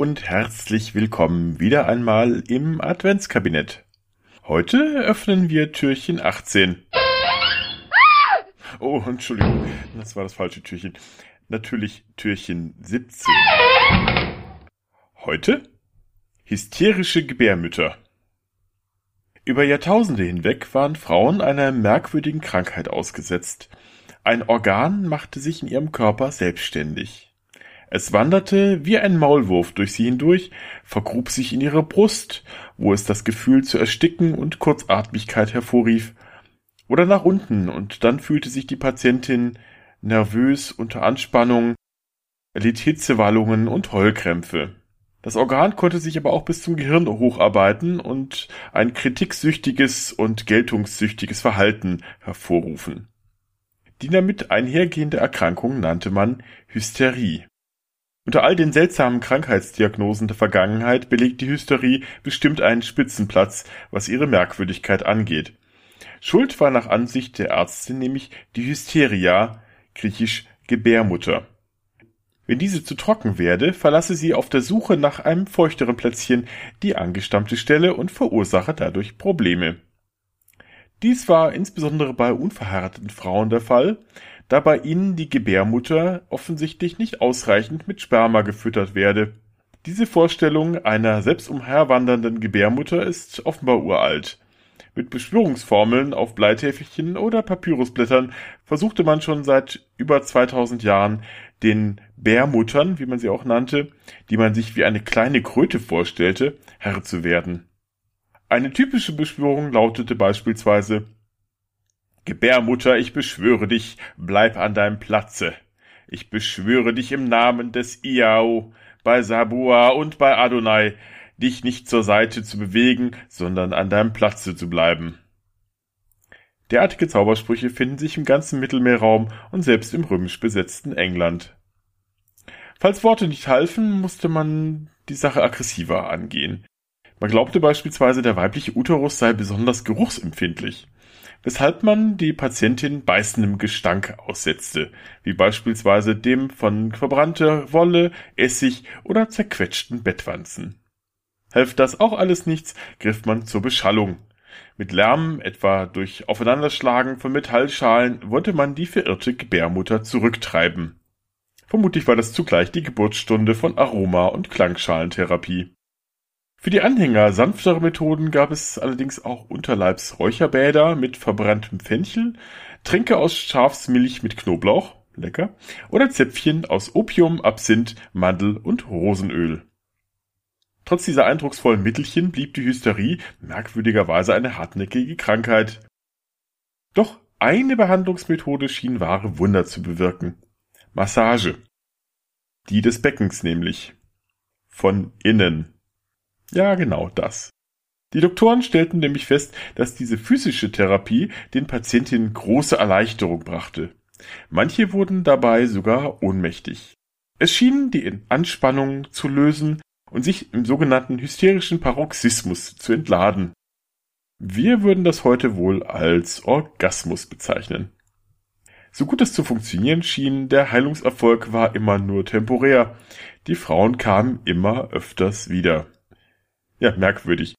und herzlich willkommen wieder einmal im Adventskabinett. Heute öffnen wir Türchen 18. Oh, Entschuldigung, das war das falsche Türchen. Natürlich Türchen 17. Heute hysterische Gebärmütter. Über Jahrtausende hinweg waren Frauen einer merkwürdigen Krankheit ausgesetzt. Ein Organ machte sich in ihrem Körper selbstständig. Es wanderte wie ein Maulwurf durch sie hindurch, vergrub sich in ihre Brust, wo es das Gefühl zu ersticken und Kurzatmigkeit hervorrief, oder nach unten, und dann fühlte sich die Patientin nervös unter Anspannung, erlitt Hitzewallungen und Heulkrämpfe. Das Organ konnte sich aber auch bis zum Gehirn hocharbeiten und ein kritiksüchtiges und geltungssüchtiges Verhalten hervorrufen. Die damit einhergehende Erkrankung nannte man Hysterie. Unter all den seltsamen Krankheitsdiagnosen der Vergangenheit belegt die Hysterie bestimmt einen Spitzenplatz, was ihre Merkwürdigkeit angeht. Schuld war nach Ansicht der Ärztin nämlich die Hysteria, griechisch Gebärmutter. Wenn diese zu trocken werde, verlasse sie auf der Suche nach einem feuchteren Plätzchen die angestammte Stelle und verursache dadurch Probleme. Dies war insbesondere bei unverheirateten Frauen der Fall, da bei ihnen die Gebärmutter offensichtlich nicht ausreichend mit Sperma gefüttert werde. Diese Vorstellung einer selbst umherwandernden Gebärmutter ist offenbar uralt. Mit Beschwörungsformeln auf Bleitäfelchen oder Papyrusblättern versuchte man schon seit über 2000 Jahren den Bärmuttern, wie man sie auch nannte, die man sich wie eine kleine Kröte vorstellte, Herr zu werden. Eine typische Beschwörung lautete beispielsweise Gebärmutter, ich beschwöre dich, bleib an deinem Platze. Ich beschwöre dich im Namen des Iao, bei Sabua und bei Adonai, dich nicht zur Seite zu bewegen, sondern an deinem Platze zu bleiben. Derartige Zaubersprüche finden sich im ganzen Mittelmeerraum und selbst im römisch besetzten England. Falls Worte nicht halfen, musste man die Sache aggressiver angehen. Man glaubte beispielsweise, der weibliche Uterus sei besonders geruchsempfindlich weshalb man die Patientin beißendem Gestank aussetzte, wie beispielsweise dem von verbrannter Wolle, Essig oder zerquetschten Bettwanzen. Half das auch alles nichts, griff man zur Beschallung. Mit Lärm, etwa durch Aufeinanderschlagen von Metallschalen, wollte man die verirrte Gebärmutter zurücktreiben. Vermutlich war das zugleich die Geburtsstunde von Aroma- und Klangschalentherapie. Für die Anhänger sanfterer Methoden gab es allerdings auch Unterleibsräucherbäder mit verbranntem Fenchel, Tränke aus Schafsmilch mit Knoblauch, lecker, oder Zäpfchen aus Opium, Absinth, Mandel und Rosenöl. Trotz dieser eindrucksvollen Mittelchen blieb die Hysterie merkwürdigerweise eine hartnäckige Krankheit. Doch eine Behandlungsmethode schien wahre Wunder zu bewirken. Massage. Die des Beckens nämlich. Von innen. Ja, genau das. Die Doktoren stellten nämlich fest, dass diese physische Therapie den Patientinnen große Erleichterung brachte. Manche wurden dabei sogar ohnmächtig. Es schien die Anspannung zu lösen und sich im sogenannten hysterischen Paroxysmus zu entladen. Wir würden das heute wohl als Orgasmus bezeichnen. So gut es zu funktionieren schien, der Heilungserfolg war immer nur temporär. Die Frauen kamen immer öfters wieder. Ja, merkwürdig.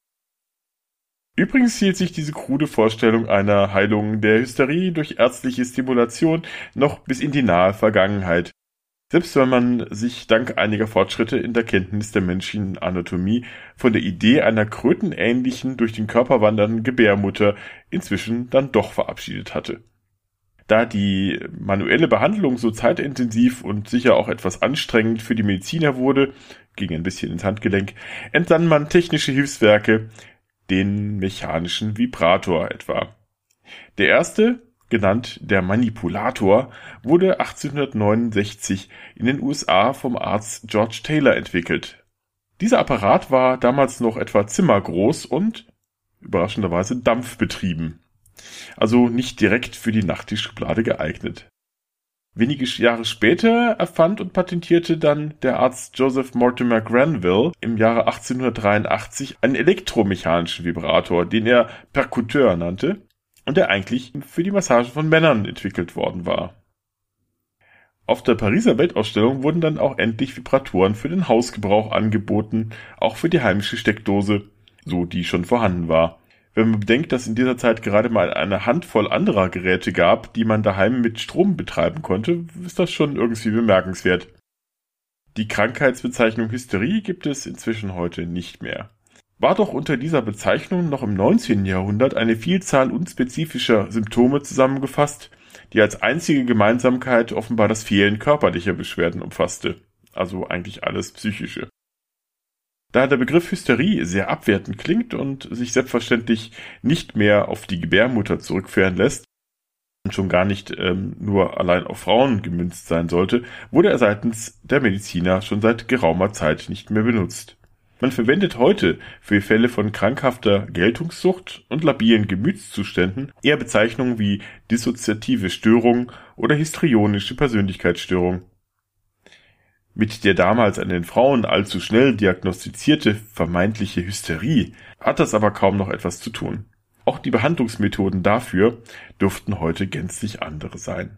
Übrigens hielt sich diese krude Vorstellung einer Heilung der Hysterie durch ärztliche Stimulation noch bis in die nahe Vergangenheit. Selbst wenn man sich dank einiger Fortschritte in der Kenntnis der menschlichen Anatomie von der Idee einer krötenähnlichen, durch den Körper wandernden Gebärmutter inzwischen dann doch verabschiedet hatte. Da die manuelle Behandlung so zeitintensiv und sicher auch etwas anstrengend für die Mediziner wurde, ging ein bisschen ins Handgelenk, entsann man technische Hilfswerke, den mechanischen Vibrator etwa. Der erste, genannt der Manipulator, wurde 1869 in den USA vom Arzt George Taylor entwickelt. Dieser Apparat war damals noch etwa zimmergroß und überraschenderweise dampfbetrieben. Also nicht direkt für die Nachttischschublade geeignet. Wenige Jahre später erfand und patentierte dann der Arzt Joseph Mortimer Granville im Jahre 1883 einen elektromechanischen Vibrator, den er Percuteur nannte und der eigentlich für die Massage von Männern entwickelt worden war. Auf der Pariser Weltausstellung wurden dann auch endlich Vibratoren für den Hausgebrauch angeboten, auch für die heimische Steckdose, so die schon vorhanden war. Wenn man bedenkt, dass in dieser Zeit gerade mal eine Handvoll anderer Geräte gab, die man daheim mit Strom betreiben konnte, ist das schon irgendwie bemerkenswert. Die Krankheitsbezeichnung Hysterie gibt es inzwischen heute nicht mehr. War doch unter dieser Bezeichnung noch im 19. Jahrhundert eine Vielzahl unspezifischer Symptome zusammengefasst, die als einzige Gemeinsamkeit offenbar das Fehlen körperlicher Beschwerden umfasste, also eigentlich alles psychische. Da der Begriff Hysterie sehr abwertend klingt und sich selbstverständlich nicht mehr auf die Gebärmutter zurückführen lässt und schon gar nicht ähm, nur allein auf Frauen gemünzt sein sollte, wurde er seitens der Mediziner schon seit geraumer Zeit nicht mehr benutzt. Man verwendet heute für Fälle von krankhafter Geltungssucht und labilen Gemütszuständen eher Bezeichnungen wie dissoziative Störung oder histrionische Persönlichkeitsstörung. Mit der damals an den Frauen allzu schnell diagnostizierte vermeintliche Hysterie hat das aber kaum noch etwas zu tun. Auch die Behandlungsmethoden dafür dürften heute gänzlich andere sein